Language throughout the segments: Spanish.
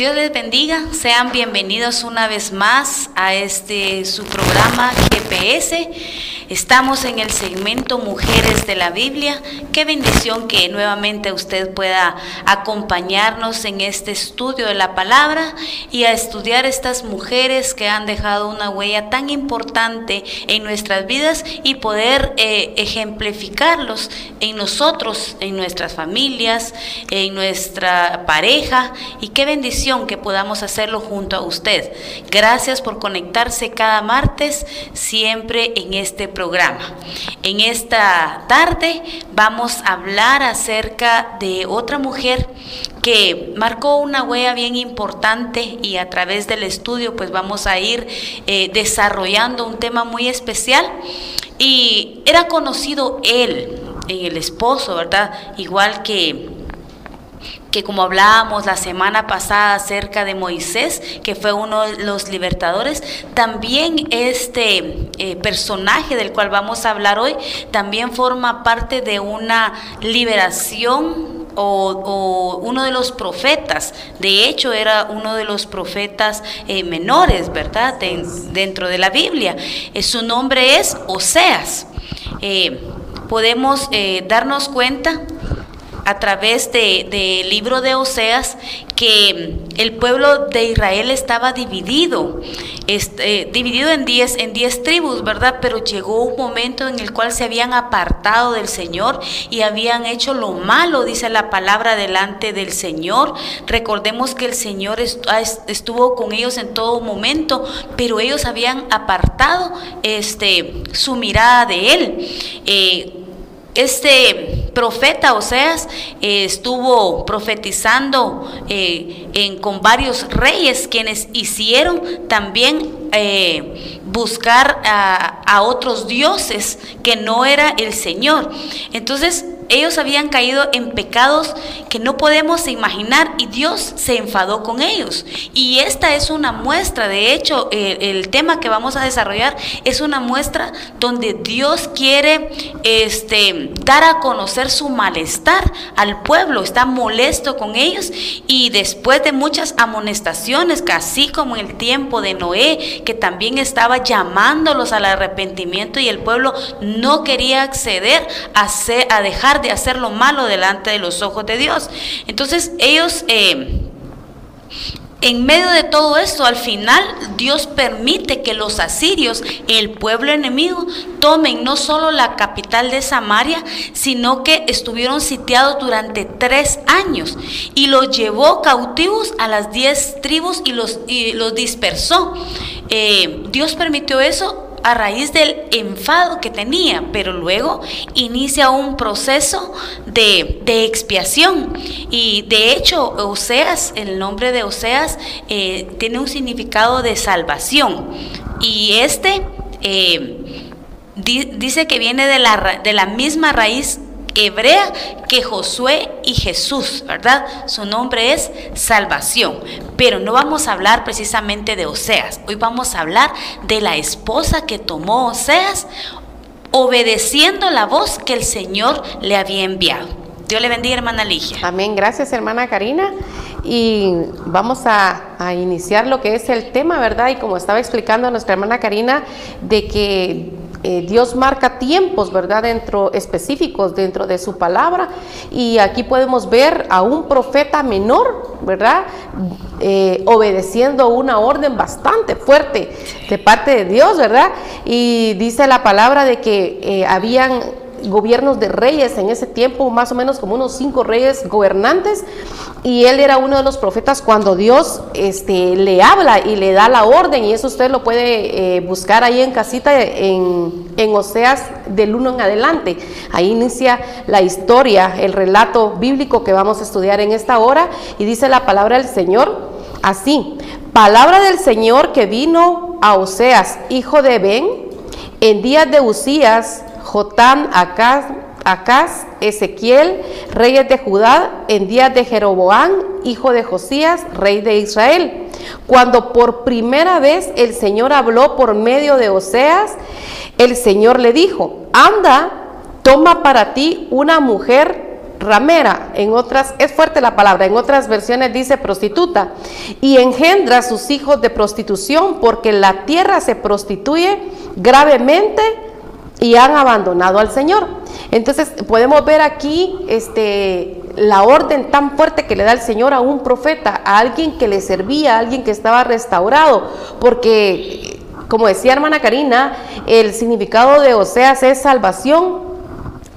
Dios les bendiga, sean bienvenidos una vez más a este su programa GPS. Estamos en el segmento Mujeres de la Biblia. Qué bendición que nuevamente usted pueda acompañarnos en este estudio de la palabra y a estudiar estas mujeres que han dejado una huella tan importante en nuestras vidas y poder eh, ejemplificarlos en nosotros, en nuestras familias, en nuestra pareja. Y qué bendición que podamos hacerlo junto a usted. Gracias por conectarse cada martes siempre en este programa En esta tarde vamos a hablar acerca de otra mujer que marcó una huella bien importante y a través del estudio pues vamos a ir eh, desarrollando un tema muy especial y era conocido él, el esposo, ¿verdad? Igual que que como hablábamos la semana pasada acerca de Moisés, que fue uno de los libertadores, también este eh, personaje del cual vamos a hablar hoy, también forma parte de una liberación o, uno de los profetas, de hecho era uno de los profetas eh, menores, ¿verdad? dentro de la Biblia. Eh, su nombre es Oseas. podemos darnos cuenta a través del de libro de Oseas que el pueblo de Israel estaba dividido, este, dividido en diez, en diez tribus, ¿verdad? Pero llegó un momento en el cual se habían apartado del Señor y habían hecho lo malo, dice la palabra, delante del Señor. Recordemos que el Señor estuvo con ellos en todo momento, pero ellos habían apartado este, su mirada de Él. Eh, este profeta Oseas eh, estuvo profetizando eh, en, con varios reyes quienes hicieron también eh, buscar a, otros dioses que no era el Señor. Entonces ellos habían caído en pecados que no podemos imaginar y Dios se enfadó con ellos. Y esta es una muestra, de hecho, el, tema que vamos a desarrollar es una muestra donde Dios quiere este, dar a conocer su malestar al pueblo, está molesto con ellos y después de muchas amonestaciones, casi como en el tiempo de Noé, que también estaba llamándolos al arrepentimiento y el pueblo no quería acceder a, dejar de hacer lo malo delante de los ojos de Dios. Entonces ellos... Eh, en medio de todo esto, al final Dios permite que los asirios, el pueblo enemigo, tomen no solo la capital de Samaria, sino que estuvieron sitiados durante tres años y los llevó cautivos a las diez tribus y los, dispersó. Eh, Dios permitió eso a raíz del enfado que tenía, pero luego inicia un proceso de, expiación. Y de hecho, Oseas, el nombre de Oseas, eh, tiene un significado de salvación. Y este eh, dice que viene de la, de la misma raíz hebrea que Josué y Jesús, ¿verdad? Su nombre es salvación. Pero no vamos a hablar precisamente de Oseas. Hoy vamos a hablar de la esposa que tomó Oseas obedeciendo la voz que el Señor le había enviado. Dios le bendiga, hermana Ligia. Amén. Gracias, hermana Karina. Y vamos a, a, iniciar lo que es el tema, ¿verdad? Y como estaba explicando nuestra hermana Karina, de que eh, Dios marca tiempos, ¿verdad? Dentro específicos dentro de su palabra. Y aquí podemos ver a un profeta menor, ¿verdad? Eh, obedeciendo una orden bastante fuerte de parte de Dios, ¿verdad? Y dice la palabra de que eh, habían gobiernos de reyes en ese tiempo, más o menos como unos cinco reyes gobernantes, y él era uno de los profetas cuando Dios este, le habla y le da la orden, y eso usted lo puede eh, buscar ahí en casita en, en Oseas del 1 en adelante. Ahí inicia la historia, el relato bíblico que vamos a estudiar en esta hora, y dice la palabra del Señor así, palabra del Señor que vino a Oseas, hijo de Ben, en días de Usías, Jotán, Acaz, Acaz, Ezequiel, reyes de Judá, en días de Jeroboán, hijo de Josías, rey de Israel. Cuando por primera vez el Señor habló por medio de Oseas, el Señor le dijo, anda, toma para ti una mujer ramera, en otras, es fuerte la palabra, en otras versiones dice prostituta, y engendra a sus hijos de prostitución porque la tierra se prostituye gravemente y han abandonado al Señor. Entonces podemos ver aquí este, la orden tan fuerte que le da el Señor a un profeta, a alguien que le servía, a alguien que estaba restaurado, porque como decía hermana Karina, el significado de Oseas es salvación,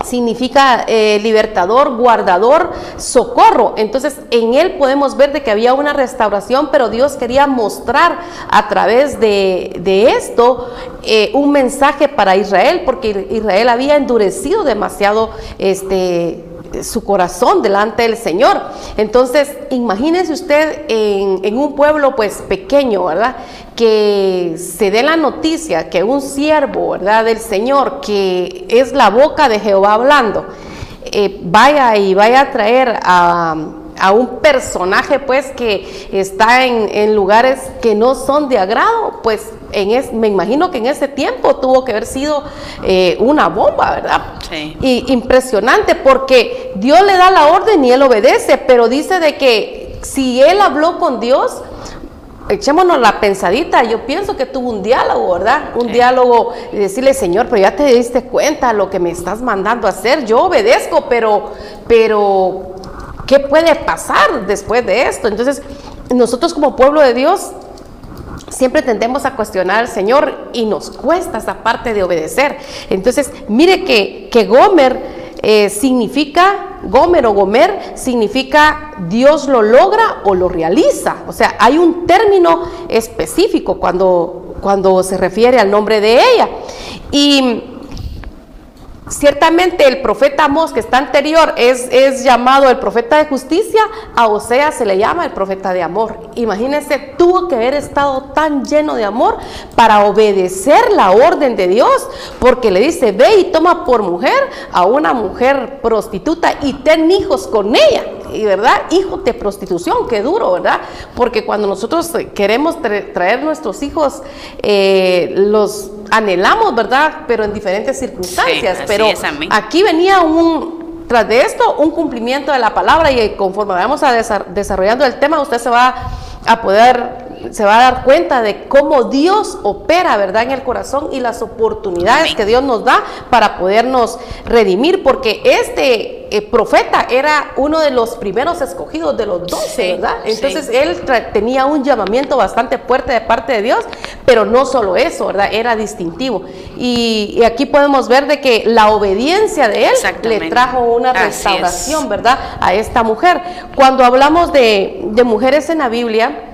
significa eh, libertador, guardador, socorro. Entonces en él podemos ver de que había una restauración, pero Dios quería mostrar a través de, esto eh, un mensaje para Israel, porque Israel había endurecido demasiado este su corazón delante del Señor. Entonces, imagínese usted en, un pueblo pues pequeño, ¿verdad? Que se dé la noticia que un siervo, ¿verdad? Del Señor, que es la boca de Jehová hablando, eh, vaya y vaya a traer a a un personaje pues que está en, lugares que no son de agrado, pues en es, me imagino que en ese tiempo tuvo que haber sido eh, una bomba, ¿verdad? Sí. Y impresionante porque Dios le da la orden y él obedece, pero dice de que si él habló con Dios, echémonos la pensadita, yo pienso que tuvo un diálogo, ¿verdad? Un diálogo y decirle, Señor, pero ya te diste cuenta lo que me estás mandando a hacer, yo obedezco, pero, pero ¿Qué puede pasar después de esto? Entonces, nosotros como pueblo de Dios siempre tendemos a cuestionar al Señor y nos cuesta esa parte de obedecer. Entonces, mire que, que Gomer eh, significa, Gomer o Gomer significa Dios lo logra o lo realiza. O sea, hay un término específico cuando, cuando se refiere al nombre de ella. Y Ciertamente el profeta Amós, que está anterior, es, es, llamado el profeta de justicia, a Osea se le llama el profeta de amor. Imagínense, tuvo que haber estado tan lleno de amor para obedecer la orden de Dios, porque le dice, ve y toma por mujer a una mujer prostituta y ten hijos con ella y verdad, hijos de prostitución, qué duro, ¿verdad? Porque cuando nosotros queremos traer nuestros hijos, eh, los anhelamos, ¿verdad? Pero en diferentes circunstancias. Pero aquí venía un, tras de esto, un cumplimiento de la palabra y conforme vamos a desarrollando el tema, usted se va a poder se va a dar cuenta de cómo Dios opera, ¿verdad?, en el corazón y las oportunidades que Dios nos da para podernos redimir, porque este eh, profeta era uno de los primeros escogidos de los doce, ¿verdad? Entonces él tenía un llamamiento bastante fuerte de parte de Dios, pero no solo eso, ¿verdad? Era distintivo. Y, aquí podemos ver de que la obediencia de él le trajo una restauración, ¿verdad?, a esta mujer. Cuando hablamos de, de mujeres en la Biblia,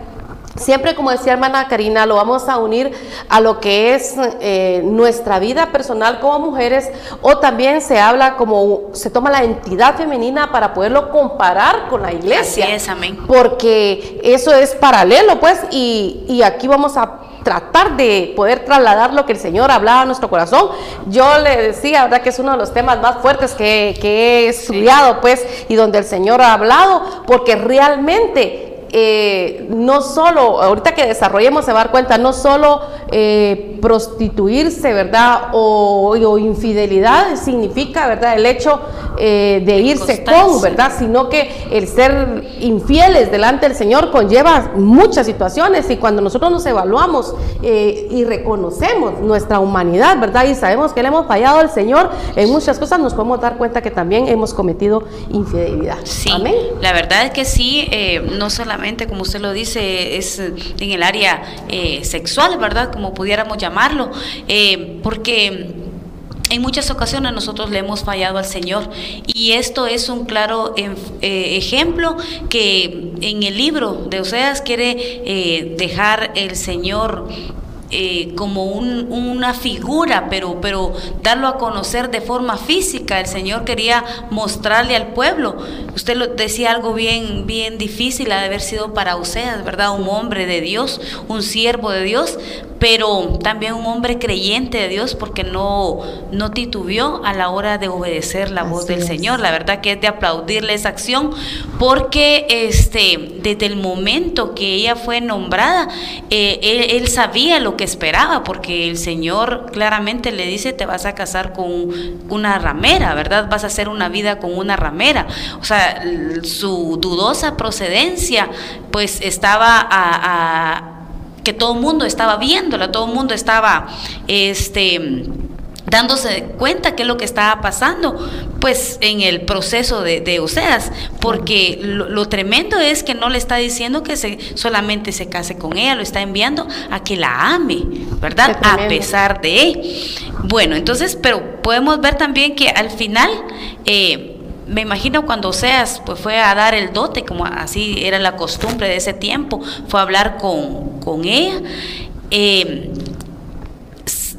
Siempre, como decía hermana Karina, lo vamos a unir a lo que es eh, nuestra vida personal como mujeres o también se habla como, se toma la entidad femenina para poderlo comparar con la iglesia. Así es, amén. Porque eso es paralelo, pues, y, y aquí vamos a tratar de poder trasladar lo que el Señor hablaba a nuestro corazón. Yo le decía, ¿verdad? Que es uno de los temas más fuertes que, que he estudiado, pues, y donde el Señor ha hablado, porque realmente eh, no solo, ahorita que desarrollemos se va a dar cuenta, no solo eh, prostituirse, ¿verdad? O, infidelidad significa, ¿verdad? El hecho eh, de irse con, ¿verdad? Sino que el ser infieles delante del Señor conlleva muchas situaciones y cuando nosotros nos evaluamos y reconocemos nuestra humanidad, ¿verdad? Y sabemos que le hemos fallado al Señor en muchas cosas, nos podemos dar cuenta que también hemos cometido infidelidad. Sí, la verdad es que sí, no solamente como usted lo dice, es en el área eh, sexual, ¿verdad? Como pudiéramos llamarlo, eh, porque en muchas ocasiones nosotros le hemos fallado al Señor y esto es un claro eh, ejemplo que en el libro de Oseas quiere dejar el Señor eh, como una figura, pero, pero darlo a conocer de forma física. El Señor quería mostrarle al pueblo. Usted lo decía algo bien, bien difícil, ha de haber sido para Oseas, ¿verdad? Un hombre de Dios, un siervo de Dios, pero también un hombre creyente de Dios porque no, no titubeó a la hora de obedecer la voz del Señor. La verdad que es de aplaudirle esa acción porque este, desde el momento que ella fue nombrada, eh, él, sabía lo que esperaba, porque el Señor claramente le dice, te vas a casar con una ramera, ¿verdad? Vas a hacer una vida con una ramera. O sea, su dudosa procedencia, pues estaba a, que todo el mundo estaba viéndola, todo el mundo estaba, este dándose cuenta qué es lo que estaba pasando, pues en el proceso de, Oseas, porque lo, tremendo es que no le está diciendo que se, solamente se case con ella, lo está enviando a que la ame, ¿verdad? A pesar de. Bueno, entonces, pero podemos ver también que al final, eh, me imagino cuando Oseas pues, fue a dar el dote, como así era la costumbre de ese tiempo, fue a hablar con, con ella. Eh,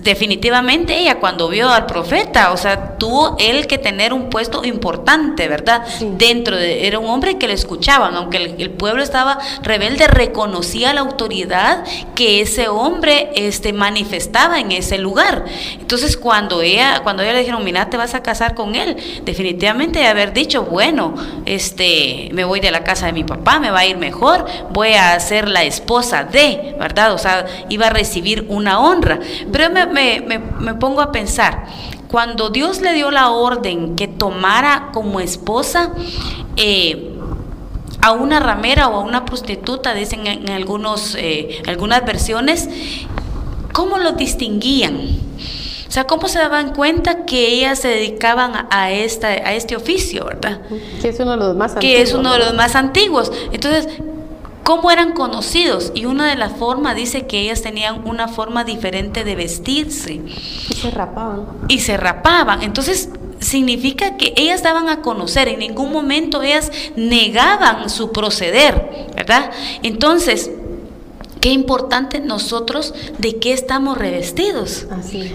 definitivamente ella cuando vio al profeta, o sea, tuvo él que tener un puesto importante, ¿verdad? Dentro de, era un hombre que le escuchaban, aunque el, pueblo estaba rebelde, reconocía la autoridad que ese hombre este, manifestaba en ese lugar. Entonces, cuando ella, cuando ella le dijeron, mira, te vas a casar con él, definitivamente haber dicho, bueno, este, me voy de la casa de mi papá, me va a ir mejor, voy a ser la esposa de, ¿verdad? O sea, iba a recibir una honra. Pero me, me, pongo a pensar, cuando Dios le dio la orden que tomara como esposa eh, a una ramera o a una prostituta, dicen en algunos, eh, algunas versiones, ¿cómo lo distinguían? O sea, ¿cómo se daban cuenta que ellas se dedicaban a, esta, a este oficio, verdad? Que es uno de los más antiguos. Que es uno de los más antiguos. Entonces, ¿Cómo eran conocidos? Y una de las formas dice que ellas tenían una forma diferente de vestirse. Y se rapaban. Y se rapaban. Entonces, significa que ellas daban a conocer, en ningún momento ellas negaban su proceder, ¿verdad? Entonces, Qué importante nosotros de qué estamos revestidos.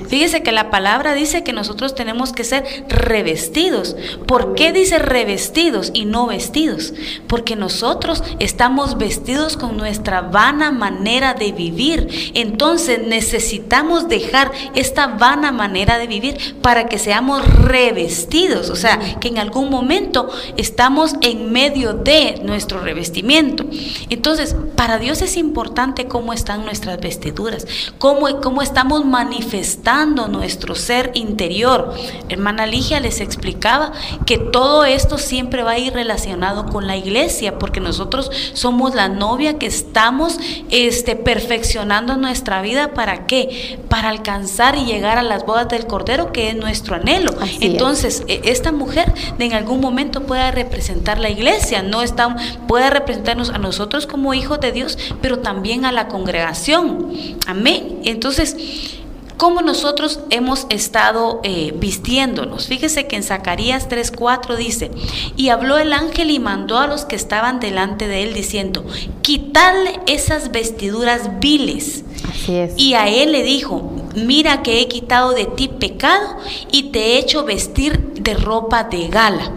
Fíjese que la palabra dice que nosotros tenemos que ser revestidos. ¿Por qué dice revestidos y no vestidos? Porque nosotros estamos vestidos con nuestra vana manera de vivir. Entonces necesitamos dejar esta vana manera de vivir para que seamos revestidos. O sea, que en algún momento estamos en medio de nuestro revestimiento. Entonces, para Dios es importante cómo están nuestras vestiduras, cómo, cómo estamos manifestando nuestro ser interior. Hermana Ligia les explicaba que todo esto siempre va a ir relacionado con la iglesia, porque nosotros somos la novia que estamos este, perfeccionando nuestra vida. ¿Para qué? Para alcanzar y llegar a las bodas del Cordero, que es nuestro anhelo. Entonces, e, esta mujer en algún momento pueda representar la iglesia, no está, puede representarnos a nosotros como hijos de Dios, pero también a la congregación. Amén. Entonces, ¿cómo nosotros hemos estado eh, vistiéndonos? Fíjese que en Zacarías 3:4 dice, y habló el ángel y mandó a los que estaban delante de él diciendo, quitadle esas vestiduras viles. Y a él le dijo, mira que he quitado de ti pecado y te he hecho vestir de ropa de gala.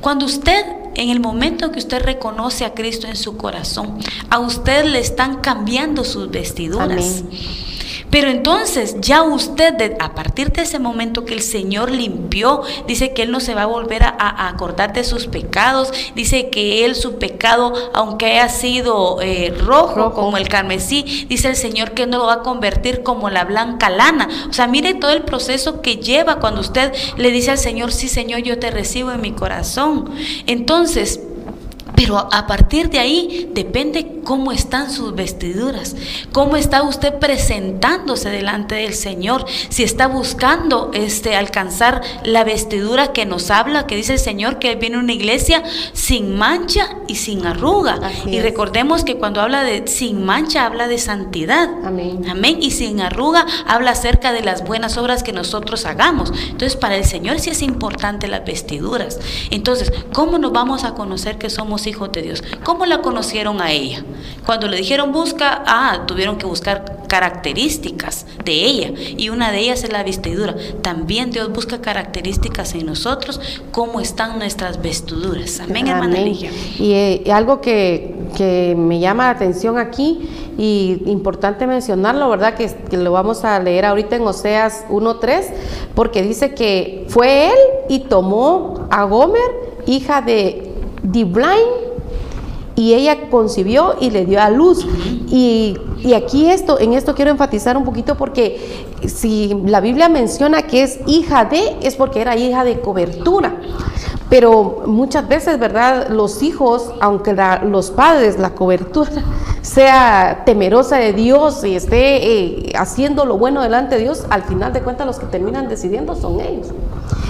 Cuando usted en el momento que usted reconoce a Cristo en su corazón, a usted le están cambiando sus vestiduras. Pero entonces ya usted, a partir de ese momento que el Señor limpió, dice que Él no se va a volver a, acordar de sus pecados, dice que Él su pecado, aunque haya sido eh, rojo, como el carmesí, dice el Señor que no lo va a convertir como la blanca lana. O sea, mire todo el proceso que lleva cuando usted le dice al Señor, sí Señor, yo te recibo en mi corazón. Entonces, pero a partir de ahí depende cómo están sus vestiduras, cómo está usted presentándose delante del Señor, si está buscando este alcanzar la vestidura que nos habla, que dice el Señor que viene una iglesia sin mancha y sin arruga. y recordemos que cuando habla de sin mancha habla de santidad. Amén. Amén. Y sin arruga habla acerca de las buenas obras que nosotros hagamos. Entonces, para el Señor sí es importante las vestiduras. Entonces, ¿cómo nos vamos a conocer que somos hijos de Dios. ¿Cómo la conocieron a ella? Cuando le dijeron busca, ah, tuvieron que buscar características de ella y una de ellas es la vestidura. También Dios busca características en nosotros, cómo están nuestras vestiduras. Amén, hermana Y eh, algo que, que, me llama la atención aquí y importante mencionarlo, ¿verdad? Que, que lo vamos a leer ahorita en Oseas 1.3, porque dice que fue él y tomó a Gomer, hija de Diblain y ella concibió y le dio a luz. Y, y, aquí esto, en esto quiero enfatizar un poquito porque si la Biblia menciona que es hija de, es porque era hija de cobertura. Pero muchas veces, ¿verdad? Los hijos, aunque los padres, la cobertura, sea temerosa de Dios y esté eh, haciendo lo bueno delante de Dios, al final de cuentas los que terminan decidiendo son ellos.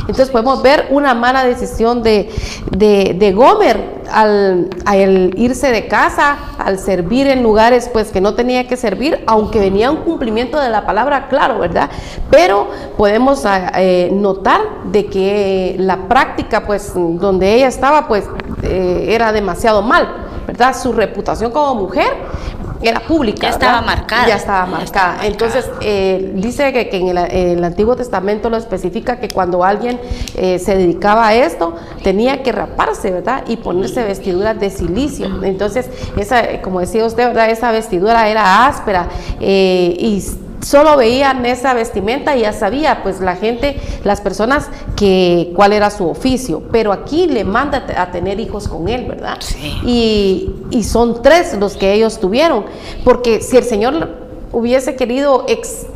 Entonces podemos ver una mala decisión de, de, Gomer al, irse de casa, al servir en lugares pues que no tenía que servir, aunque venía un cumplimiento de la palabra, claro, ¿verdad? Pero podemos ah, eh, notar de que la práctica pues donde ella estaba pues eh, era demasiado mal, ¿verdad? Su reputación como mujer era pública. Ya estaba marcada. Ya estaba marcada. Entonces, eh, dice que, en, el, Antiguo Testamento lo especifica que cuando alguien eh, se dedicaba a esto, tenía que raparse, ¿verdad? Y ponerse vestiduras de silicio. Entonces, esa, como decía usted, ¿verdad? Esa vestidura era áspera eh, y solo veían esa vestimenta y ya sabía pues la gente, las personas que cuál era su oficio, pero aquí le manda a tener hijos con él, ¿verdad? Y, y son tres los que ellos tuvieron, porque si el Señor hubiese querido ex,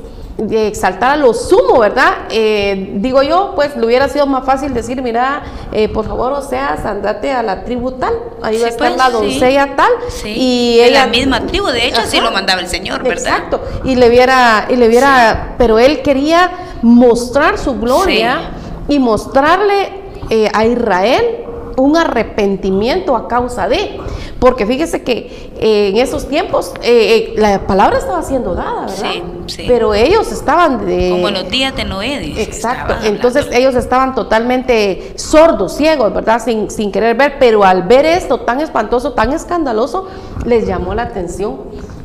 de exaltar a lo sumo, ¿verdad? Eh, digo yo, pues le hubiera sido más fácil decir, mira, eh, por favor, o sea, andate a la tribu tal, ahí va a estar pues, la doncella tal, y ella, la misma tribu, de hecho, sí lo mandaba el Señor, ¿verdad? Exacto, y le hubiera, y le hubiera, pero él quería mostrar su gloria y mostrarle eh, a Israel un arrepentimiento a causa de, porque fíjese que eh, en esos tiempos eh, eh, la palabra estaba siendo dada, ¿verdad? Sí, sí. Pero ellos estaban de... Como los días de Noé, dice, Exacto, entonces ellos estaban totalmente sordos, ciegos, ¿verdad? Sin, sin querer ver, pero al ver esto tan espantoso, tan escandaloso, les llamó la atención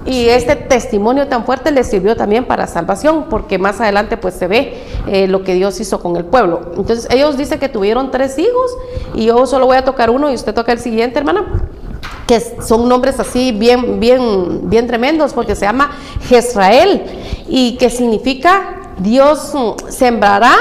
y este testimonio tan fuerte le sirvió también para salvación, porque más adelante pues se ve eh, lo que Dios hizo con el pueblo. Entonces ellos dicen que tuvieron tres hijos y yo solo voy a tocar uno y usted toca el siguiente, hermana que son nombres así bien, bien, bien tremendos, porque se llama Jezrael y que significa Dios sembrará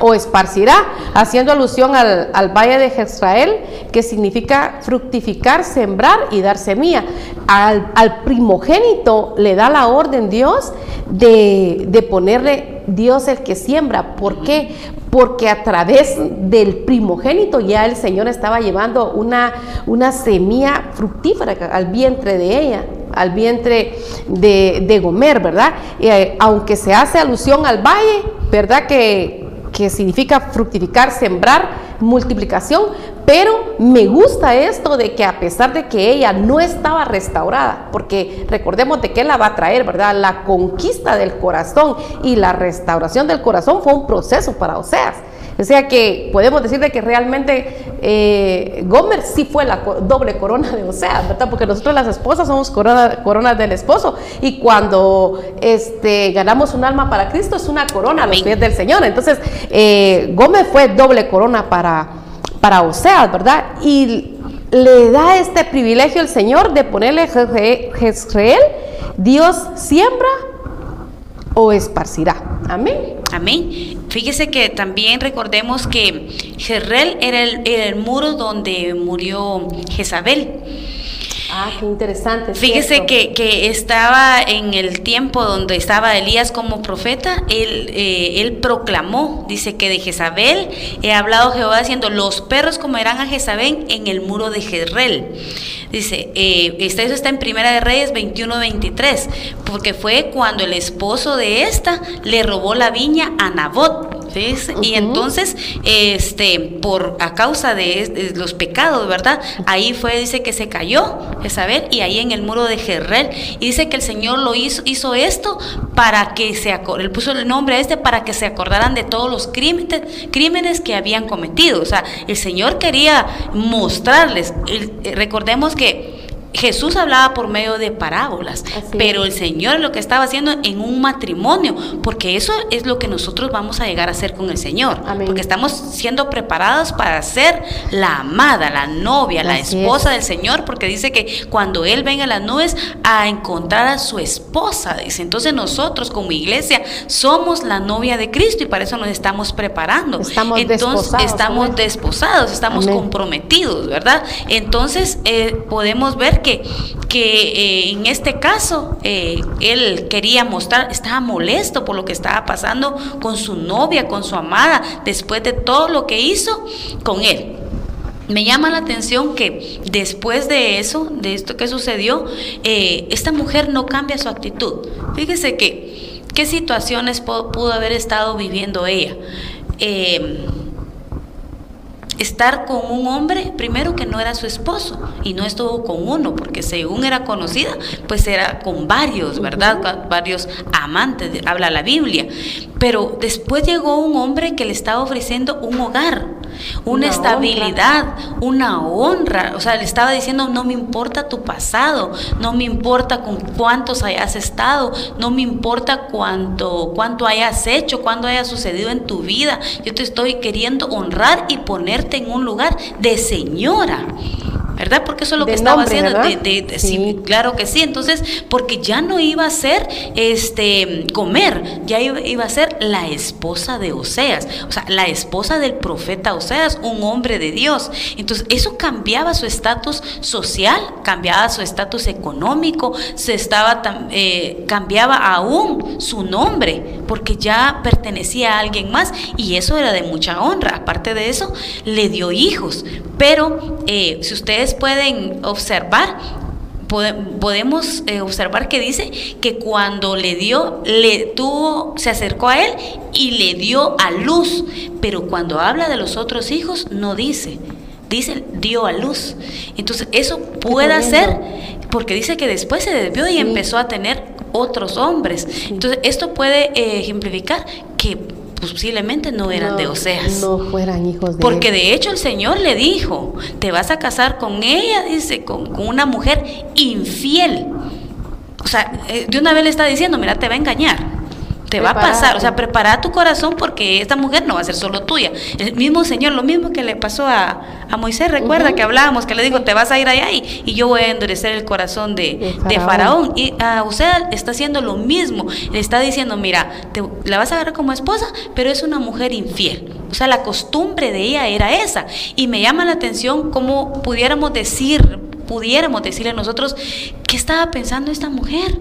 o esparcirá, haciendo alusión al, valle de Jezrael, que significa fructificar, sembrar y dar semilla. Al, primogénito le da la orden Dios de, de ponerle Dios el que siembra. ¿Por qué? Porque a través del primogénito ya el Señor estaba llevando una, una semilla fructífera al vientre de ella al vientre de, de Gomer, ¿verdad? Eh, aunque se hace alusión al valle, ¿verdad? Que, que significa fructificar, sembrar, multiplicación, pero me gusta esto de que a pesar de que ella no estaba restaurada, porque recordemos de qué la va a traer, ¿verdad? La conquista del corazón y la restauración del corazón fue un proceso para Oseas. O sea que podemos decir de que realmente eh, Gomer sí fue la doble corona de Osea, ¿verdad? Porque nosotros las esposas somos corona, coronas del esposo y cuando este, ganamos un alma para Cristo es una corona a los pies del Señor. Entonces, eh, Gomer fue doble corona para, para Oseas, ¿verdad? Y le da este privilegio el Señor de ponerle Jezreel, Dios siembra o esparcirá. Amén. Amén. Fíjese que también recordemos que Jerrel era el, era el muro donde murió Jezabel. Ah, qué interesante. Fíjese que, que, estaba en el tiempo donde estaba Elías como profeta, él, eh, él proclamó, dice que de Jezabel he hablado Jehová diciendo, los perros comerán a Jezabel en el muro de Jezreel. Dice, eh, eso está en Primera de Reyes 21-23, porque fue cuando el esposo de esta le robó la viña a Nabot. Y entonces, este, por a causa de, los pecados, ¿verdad? Ahí fue, dice que se cayó Jezabel y ahí en el muro de Jerrel. Y dice que el Señor lo hizo, hizo esto para que se él puso el nombre a este para que se acordaran de todos los crímenes, crímenes que habían cometido. O sea, el Señor quería mostrarles. Eh, recordemos que Jesús hablaba por medio de parábolas, pero el Señor lo que estaba haciendo en un matrimonio, porque eso es lo que nosotros vamos a llegar a hacer con el Señor, porque estamos siendo preparados para ser la amada, la novia, la esposa del Señor, porque dice que cuando Él venga a las nubes a encontrar a su esposa, dice, entonces nosotros como iglesia somos la novia de Cristo y para eso nos estamos preparando. Estamos entonces estamos desposados, estamos comprometidos, ¿verdad? Entonces eh, podemos ver que, que eh, en este caso eh, él quería mostrar, estaba molesto por lo que estaba pasando con su novia, con su amada, después de todo lo que hizo con él. Me llama la atención que después de eso, de esto que sucedió, eh, esta mujer no cambia su actitud. Fíjese que, ¿qué situaciones pudo, haber estado viviendo ella? Estar con un hombre, primero que no era su esposo, y no estuvo con uno, porque según era conocida, pues era con varios, ¿verdad? Varios amantes, habla la Biblia. Pero después llegó un hombre que le estaba ofreciendo un hogar, una, estabilidad, una honra. O sea, le estaba diciendo, no me importa tu pasado, no me importa con cuántos hayas estado, no me importa cuánto, cuánto hayas hecho, cuánto haya sucedido en tu vida. Yo te estoy queriendo honrar y en un lugar de señora. ¿Verdad? Porque eso es lo que estaba haciendo. De, sí. claro que sí. Entonces, porque ya no iba a ser este comer, ya iba, a ser la esposa de Oseas, o sea, la esposa del profeta Oseas, un hombre de Dios. Entonces, eso cambiaba su estatus social, cambiaba su estatus económico, se estaba eh, cambiaba aún su nombre, porque ya pertenecía a alguien más y eso era de mucha honra. Aparte de eso, le dio hijos. Pero eh, si ustedes pueden observar, podemos eh, observar que dice que cuando le dio, le tuvo, se acercó a él y le dio a luz, pero cuando habla de los otros hijos no dice, dice dio a luz. Entonces eso puede ser, porque dice que después se desvió y empezó a tener otros hombres. Entonces esto puede eh, ejemplificar que posiblemente no eran de Oseas. No fueran hijos de Porque de hecho el Señor le dijo, te vas a casar con ella, dice, con, con una mujer infiel. O sea, eh, de una vez le está diciendo, mira, te va a engañar te va a pasar, o sea, prepara tu corazón porque esta mujer no va a ser solo tuya. El mismo Señor, lo mismo que le pasó a, Moisés, recuerda que hablábamos, que le dijo, te vas a ir allá y, y yo voy a endurecer el corazón de, Faraón. Y a usted está haciendo lo mismo, le está diciendo, mira, te, la vas a agarrar como esposa, pero es una mujer infiel. O sea, la costumbre de ella era esa. Y me llama la atención cómo pudiéramos decir, pudiéramos decirle a nosotros, ¿qué estaba pensando esta mujer?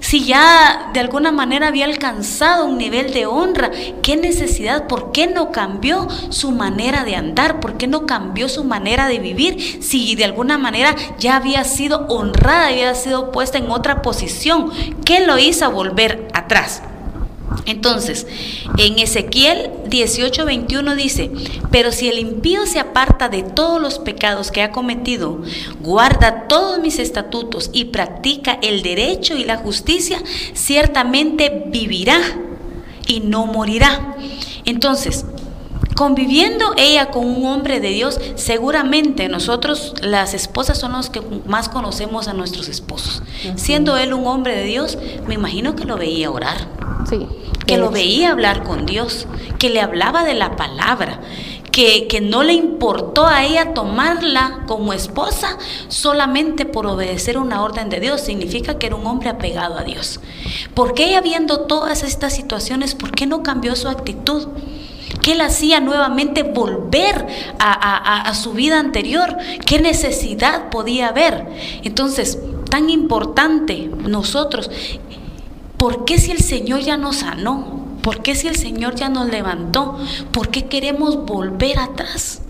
Si ya de alguna manera había alcanzado un nivel de honra, ¿qué necesidad? ¿Por qué no cambió su manera de andar? ¿Por qué no cambió su manera de vivir? Si de alguna manera ya había sido honrada, había sido puesta en otra posición, ¿qué lo hizo volver atrás? Entonces, en Ezequiel 18:21 dice, pero si el impío se aparta de todos los pecados que ha cometido, guarda todos mis estatutos y practica el derecho y la justicia, ciertamente vivirá y no morirá. Entonces, conviviendo ella con un hombre de Dios, seguramente nosotros las esposas son los que más conocemos a nuestros esposos. Siendo él un hombre de Dios, me imagino que lo veía orar. Sí que lo veía hablar con Dios, que le hablaba de la palabra, que, que, no le importó a ella tomarla como esposa solamente por obedecer una orden de Dios. Significa que era un hombre apegado a Dios. ¿Por qué ella viendo todas estas situaciones, por qué no cambió su actitud? ¿Qué le hacía nuevamente volver a, a, a su vida anterior? ¿Qué necesidad podía haber? Entonces, tan importante nosotros ¿Por qué si el Señor ya nos sanó? ¿Por qué si el Señor ya nos levantó? ¿Por qué queremos volver atrás?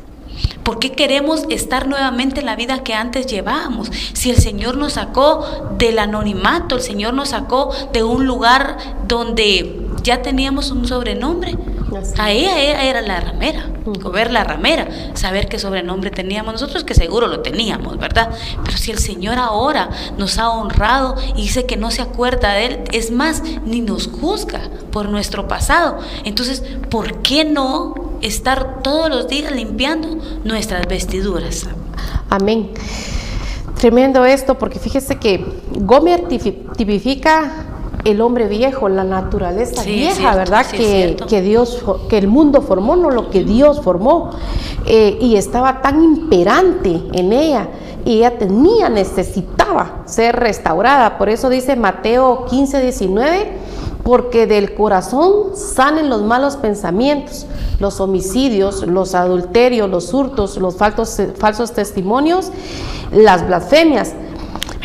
¿Por qué queremos estar nuevamente en la vida que antes llevábamos? Si el Señor nos sacó del anonimato, el Señor nos sacó de un lugar donde ya teníamos un sobrenombre. A ella, era la ramera, ver la ramera, saber qué sobrenombre teníamos nosotros, que seguro lo teníamos, ¿verdad? Pero si el Señor ahora nos ha honrado y dice que no se acuerda de Él, es más, ni nos juzga por nuestro pasado. Entonces, ¿por qué no estar todos los días limpiando nuestras vestiduras? Amén. Tremendo esto, porque fíjese que Gomer tipifica el hombre viejo, la naturaleza vieja, ¿verdad? que, que, Dios, que el mundo formó, no lo que Dios formó. Eh, y estaba tan imperante en ella y ella tenía, necesitaba ser restaurada. Por eso dice Mateo 15, 19, porque del corazón salen los malos pensamientos, los homicidios, los adulterios, los hurtos, los falsos, falsos testimonios, las blasfemias.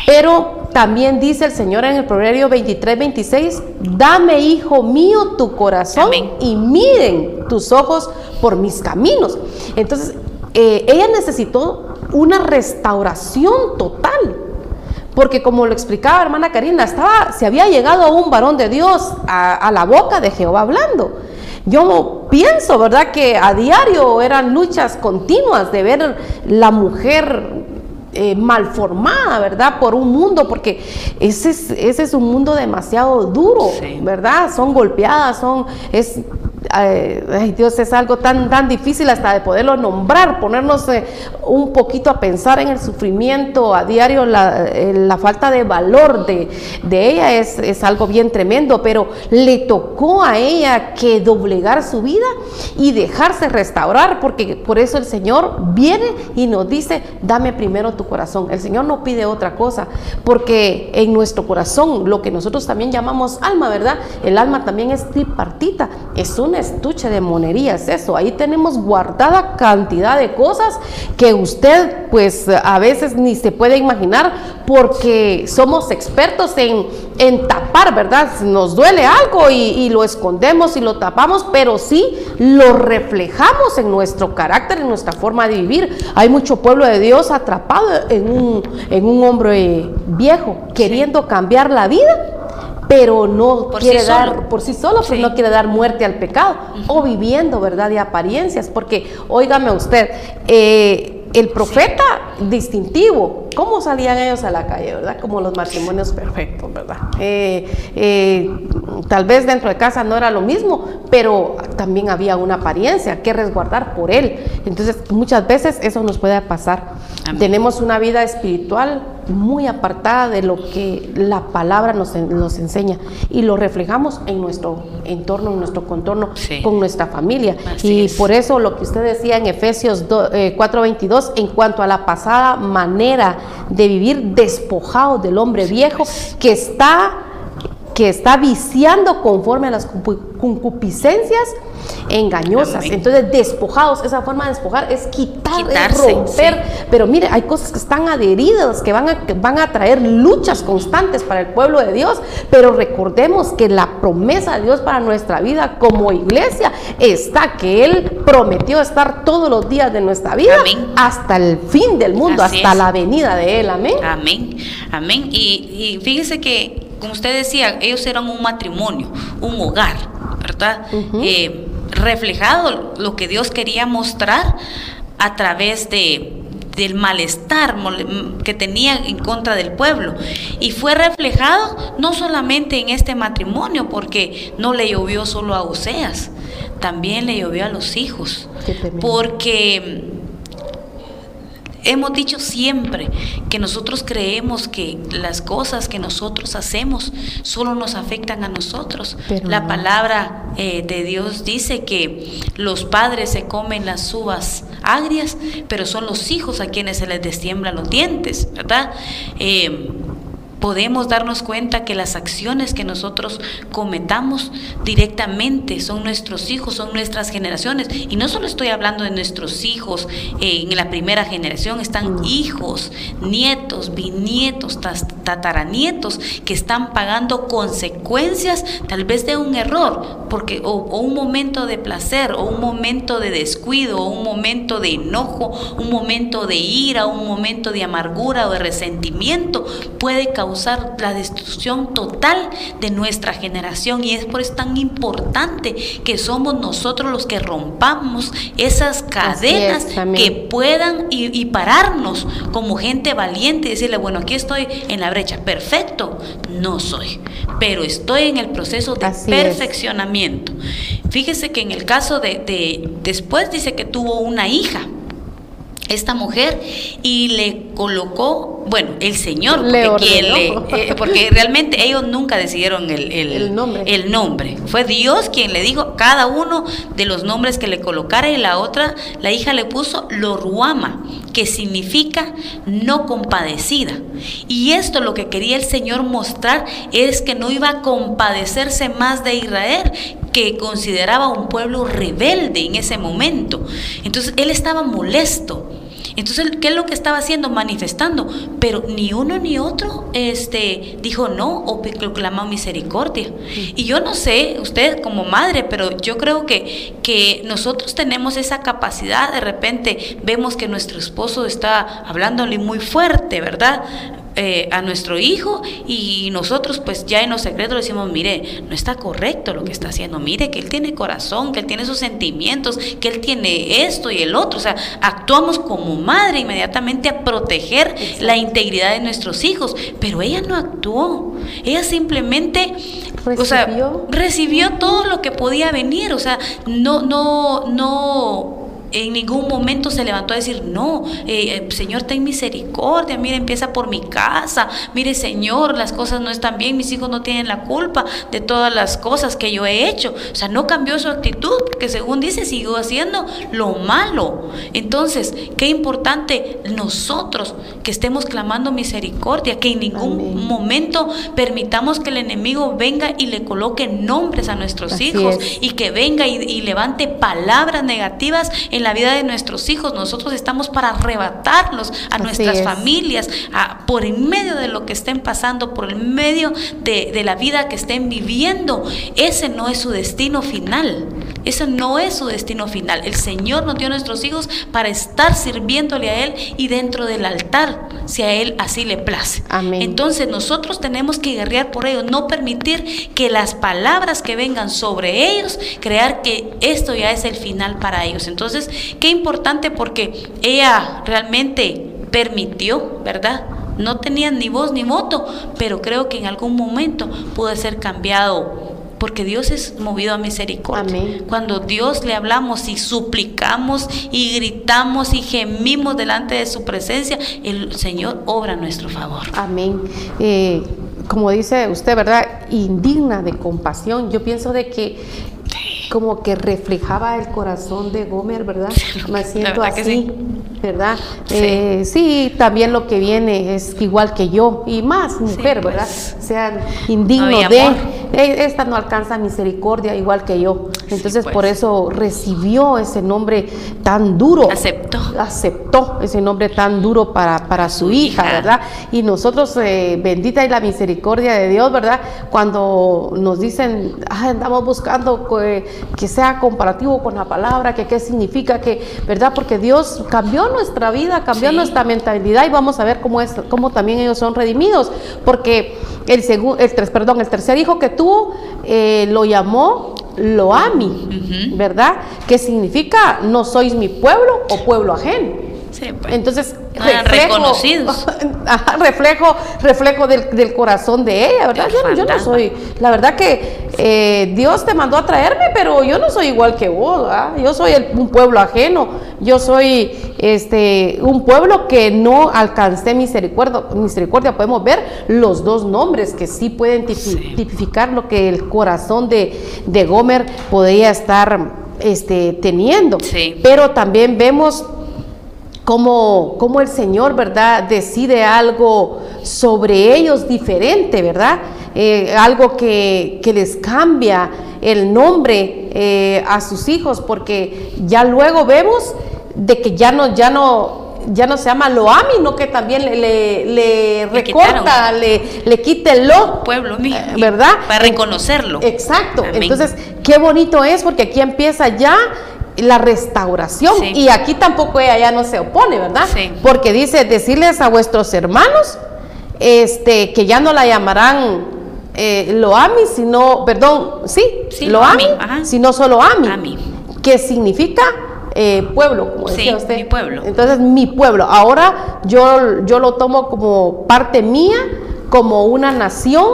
Pero también dice el Señor en el Proverbio 23, 26, dame, hijo mío, tu corazón y miren tus ojos por mis caminos. Entonces, eh, ella necesitó una restauración total. Porque como lo explicaba hermana Karina, estaba, se había llegado a un varón de Dios, a la boca de Jehová hablando. Yo pienso, ¿verdad?, que a diario eran luchas continuas de ver la mujer eh, malformada, ¿verdad? Por un mundo, porque ese es, ese es un mundo demasiado duro, ¿verdad? Son golpeadas, son, es ay, Dios, es algo tan, tan difícil hasta de poderlo nombrar, ponernos eh, un poquito a pensar en el sufrimiento a diario, la, eh, la falta de valor de, de ella es, es, algo bien tremendo, pero le tocó a ella que doblegar su vida y dejarse restaurar, porque por eso el Señor viene y nos dice, dame primero tu corazón. El Señor no pide otra cosa, porque en nuestro corazón, lo que nosotros también llamamos alma, ¿verdad? El alma también es tripartita, es un estuche de monerías, eso. Ahí tenemos guardada cantidad de cosas que usted pues a veces ni se puede imaginar porque somos expertos en, en tapar, ¿verdad? Nos duele algo y, y, lo escondemos y lo tapamos, pero sí lo reflejamos en nuestro carácter, en nuestra forma de vivir. Hay mucho pueblo de Dios atrapado en un, en un hombre viejo, queriendo cambiar la vida pero no quiere dar por sí solo, pues no quiere dar muerte al pecado, o viviendo, ¿verdad?, de apariencias, porque, óigame usted, eh, el profeta distintivo, ¿cómo salían ellos a la calle, verdad? Como los matrimonios perfectos, ¿verdad? Eh, eh, tal vez dentro de casa no era lo mismo, pero también había una apariencia que resguardar por él. Entonces, muchas veces eso nos puede pasar. Tenemos una vida espiritual muy apartada de lo que la palabra nos, nos enseña y lo reflejamos en nuestro entorno, en nuestro contorno, con nuestra familia. y por eso lo que usted decía en Efesios 4:22, en cuanto a la pasada manera de vivir despojado del hombre viejo que está que está viciando conforme a las concupiscencias engañosas. Entonces, despojados, esa forma de despojar es quitar, romper. Pero mire, hay cosas que están adheridas, que van, a, que van a traer luchas constantes para el pueblo de Dios. Pero recordemos que la promesa de Dios para nuestra vida como iglesia está que Él prometió estar todos los días de nuestra vida hasta el fin del mundo, hasta la venida de Él. Amén. Amén. Amén. Y, y fíjese que como usted decía, ellos eran un matrimonio, un hogar, ¿verdad? Eh, reflejado lo que Dios quería mostrar a través de, del malestar que tenía en contra del pueblo. Y fue reflejado no solamente en este matrimonio, porque no le llovió solo a Oseas, también le llovió a los hijos. Porque Hemos dicho siempre que nosotros creemos que las cosas que nosotros hacemos solo nos afectan a nosotros. la palabra eh, de Dios dice que los padres se comen las uvas agrias, pero son los hijos a quienes se les destiemblan los dientes, ¿verdad? Eh, podemos darnos cuenta que las acciones que nosotros cometamos directamente son nuestros hijos, son nuestras generaciones. Y no solo estoy hablando de nuestros hijos eh, en la primera generación, están hijos, nietos, bisnietos, tataranietos que están pagando consecuencias tal vez de un error, porque o, un momento de placer, o un momento de descuido, o un momento de enojo, un momento de ira, un momento de amargura o de resentimiento puede causar la destrucción total de nuestra generación. Y es por eso tan importante que somos nosotros los que rompamos esas cadenas que puedan y, pararnos como gente valiente y decirle, bueno, aquí estoy en la brecha, perfecto, no soy, pero estoy en el proceso de perfeccionamiento. Fíjese que en el caso de, de después dice que tuvo una hija, esta mujer y le colocó, bueno, el Señor, Le porque, quien le- eh, porque realmente ellos nunca decidieron el, el- El nombre. el nombre. Fue Dios quien le dijo cada uno de los nombres que le colocara y la otra, la hija le puso Loruama, que significa no compadecida. Y esto lo que quería el Señor mostrar es que no iba a compadecerse más de Israel, que consideraba un pueblo rebelde en ese momento. Entonces él estaba molesto. Entonces, ¿qué es lo que estaba haciendo? Manifestando. Pero ni uno ni otro este, dijo no o proclamó misericordia. Y yo no sé, usted como madre, pero yo creo que, que nosotros tenemos esa capacidad. De repente vemos que nuestro esposo está hablándole muy fuerte, ¿verdad? Eh, a nuestro hijo y nosotros pues ya en los secretos decimos, mire, no está correcto lo que está haciendo, mire que él tiene corazón, que él tiene sus sentimientos, que él tiene esto y el otro, o sea, actuamos como madre inmediatamente a proteger la integridad de nuestros hijos, pero ella no actuó, ella simplemente... O sea, Recibió. recibió todo lo que podía venir, o sea, no, no, no, en ningún momento se levantó a decir, no, eh, eh, Señor, ten misericordia, mire, empieza por mi casa, mire, Señor, las cosas no están bien, mis hijos no tienen la culpa de todas las cosas que yo he hecho. O sea, no cambió su actitud, porque según dice, siguió haciendo lo malo. Entonces, qué importante nosotros que estemos clamando misericordia, que en ningún Amén. momento permitamos que el enemigo venga y le coloque nombres a nuestros Así hijos es. y que venga y, y levante palabras negativas en la vida de nuestros hijos. Nosotros estamos para arrebatarlos a Así nuestras es. familias, a- por en medio de lo que estén pasando, por el medio de, de la vida que estén viviendo. Ese no es su destino final. Ese no es su destino final. El Señor nos dio a nuestros hijos para estar sirviéndole a Él y dentro del altar, si a Él así le place. Amén. Entonces nosotros tenemos que guerrear por ellos, no permitir que las palabras que vengan sobre ellos, crear que esto ya es el final para ellos. Entonces, qué importante porque ella realmente permitió, ¿verdad? No tenía ni voz ni voto, pero creo que en algún momento pudo ser cambiado. Porque Dios es movido a misericordia. Amén. Cuando Dios le hablamos y suplicamos y gritamos y gemimos delante de su presencia, el Señor obra a nuestro favor. Amén. Eh, como dice usted, ¿verdad? Indigna de compasión. Yo pienso de que como que reflejaba el corazón de Gomer, ¿verdad? Me siento verdad así, sí. ¿verdad? Sí. Eh, sí, también lo que viene es igual que yo y más mujer, pues. ¿verdad? Sean indignos No, y de. "Eh, esta no alcanza misericordia igual que yo. Entonces pues. por eso recibió ese nombre tan duro. Aceptó. Aceptó ese nombre tan duro para, para su hija, hija. ¿verdad? Y nosotros, eh, bendita y la misericordia de Dios, ¿verdad? Cuando nos dicen, "Ah, andamos buscando que, sea comparativo con la palabra, que qué significa, que, ¿verdad? Porque Dios cambió nuestra vida, cambió Sí. nuestra mentalidad y vamos a ver cómo, es, cómo también ellos son redimidos. Porque el, segu- el, tres- perdón, el tercer hijo que tuvo eh, lo llamó Loami. ¿verdad? Que significa no sois mi pueblo o pueblo ajeno. Sí, pues. Entonces, eran reconocidos. Ajá, reflejo, reflejo del, del corazón de ella, ¿verdad? Yo, no- yo no soy, la verdad que eh, Dios te mandó a traerme, pero yo no soy igual que vos, ¿verdad? Yo soy el- un pueblo ajeno, yo soy este un pueblo que no alcancé misericordia, misericordia. Podemos ver los dos nombres que sí pueden tipi- Sí. tipificar lo que el corazón de, de Gomer podría estar este, teniendo. Sí. Pero también vemos cómo, cómo el Señor, ¿verdad?, decide algo sobre ellos diferente, ¿verdad? Eh, algo que, que les cambia el nombre eh, a sus hijos, porque ya luego vemos de que ya no, ya no, ya no se llama Loami, no que también le, le, le recorta, le, le quita el lo. pueblo mío, Eh, ¿verdad? Para reconocerlo. Exacto. Amén. Entonces, qué bonito es porque aquí empieza ya la restauración Sí. y aquí tampoco ella ya no se opone, ¿verdad? Sí. Porque dice decirles a vuestros hermanos este que ya no la llamarán eh, Loami, sino, perdón, sí, Sí, Loami, sino solo Ami, Ami. que significa eh, pueblo, como Sí, decía usted. mi pueblo. Entonces, mi pueblo. Ahora yo, yo lo tomo como parte mía, como una nación,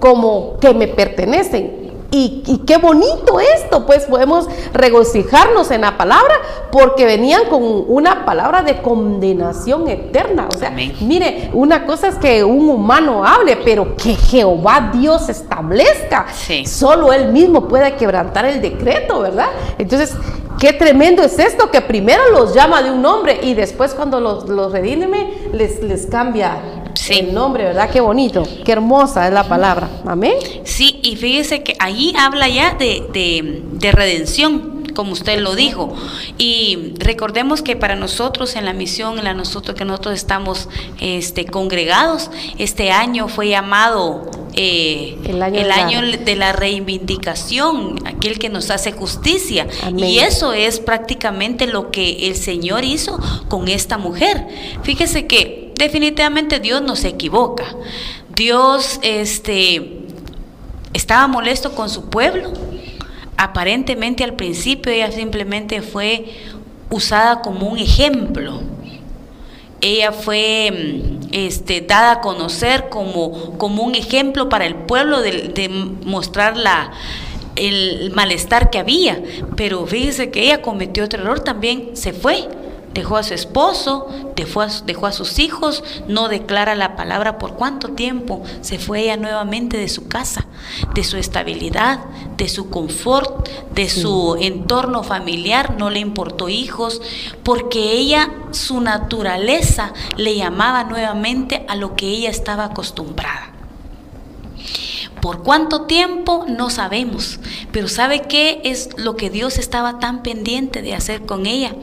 como que me pertenecen. Y, qué bonito esto, pues podemos regocijarnos en la palabra porque venían con una palabra de condenación eterna. O sea, mire, una cosa es que un humano hable, pero que Jehová Dios establezca. Solo Él mismo puede quebrantar el decreto, ¿verdad? Entonces, Qué tremendo es esto, que primero los llama de un nombre y después cuando los, los redime les, les cambia el nombre, ¿verdad? Qué bonito, qué hermosa es la palabra. Amén. Sí, y fíjese que ahí habla ya de, de, de redención como usted lo dijo. Y recordemos que para nosotros en la misión, en la nosotros que nosotros estamos este, congregados, este año fue llamado eh, el año, de, la... reivindicación, aquel que nos hace justicia. Y eso es prácticamente lo que el Señor hizo con esta mujer. Fíjese que definitivamente Dios no se equivoca. Dios este, estaba molesto con su pueblo aparentemente al principio ella simplemente fue usada como un ejemplo. Ella fue mm, este, dada a conocer como, como un ejemplo para el pueblo de, mostrar la, el malestar que había. Pero fíjese que ella cometió otro error, también se fue dejó a su esposo, dejó a, dejó a, sus hijos, no declara la palabra por cuánto tiempo se fue ella nuevamente de su casa, de su estabilidad, de su confort, de su entorno familiar, no le importó hijos, porque ella, su naturaleza le llamaba nuevamente a lo que ella estaba acostumbrada. ¿Por cuánto tiempo? No sabemos. Pero ¿sabe qué es lo que Dios estaba tan pendiente de hacer con ella?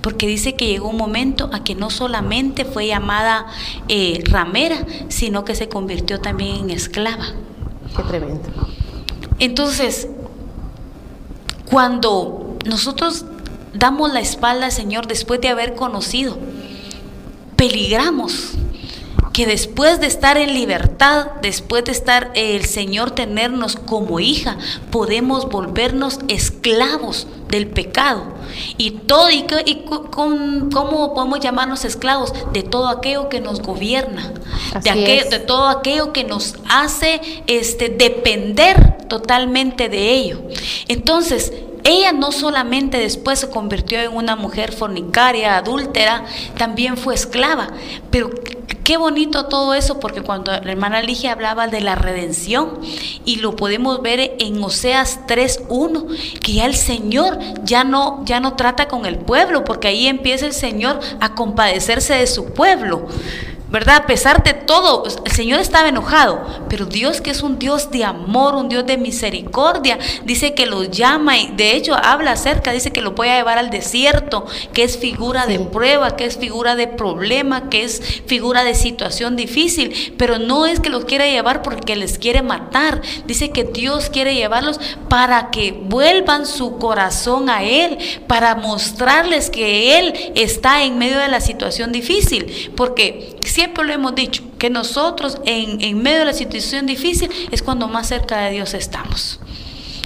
Porque dice que llegó un momento a que no solamente fue llamada eh, ramera, sino que se convirtió también en esclava. Qué tremendo. Entonces, cuando nosotros damos la espalda al Señor después de haber conocido, peligramos que después de estar en libertad, después de estar el Señor tenernos como hija, podemos volvernos esclavos del pecado. Y todo, y, con, ¿cómo podemos llamarnos esclavos? De todo aquello que nos gobierna, de, de todo aquello que nos hace este, depender totalmente de ello. Entonces, ella no solamente después se convirtió en una mujer fornicaria, adúltera, también fue esclava, pero Qué bonito todo eso, porque cuando la hermana Ligia hablaba de la redención, y lo podemos ver en Oseas 3.1, que ya el Señor ya no, ya no trata con el pueblo, porque ahí empieza el Señor a compadecerse de su pueblo. ¿Verdad? A pesar de todo, el Señor estaba enojado, pero Dios que es un Dios de amor, un Dios de misericordia, dice que lo llama y de hecho habla acerca, dice que lo puede llevar al desierto, que es figura de prueba, que es figura de problema, que es figura de situación difícil, pero no es que los quiera llevar porque les quiere matar, dice que Dios quiere llevarlos para que vuelvan su corazón a Él, para mostrarles que Él está en medio de la situación difícil, porque siempre lo hemos dicho, que nosotros en, medio de la situación difícil es cuando más cerca de Dios estamos.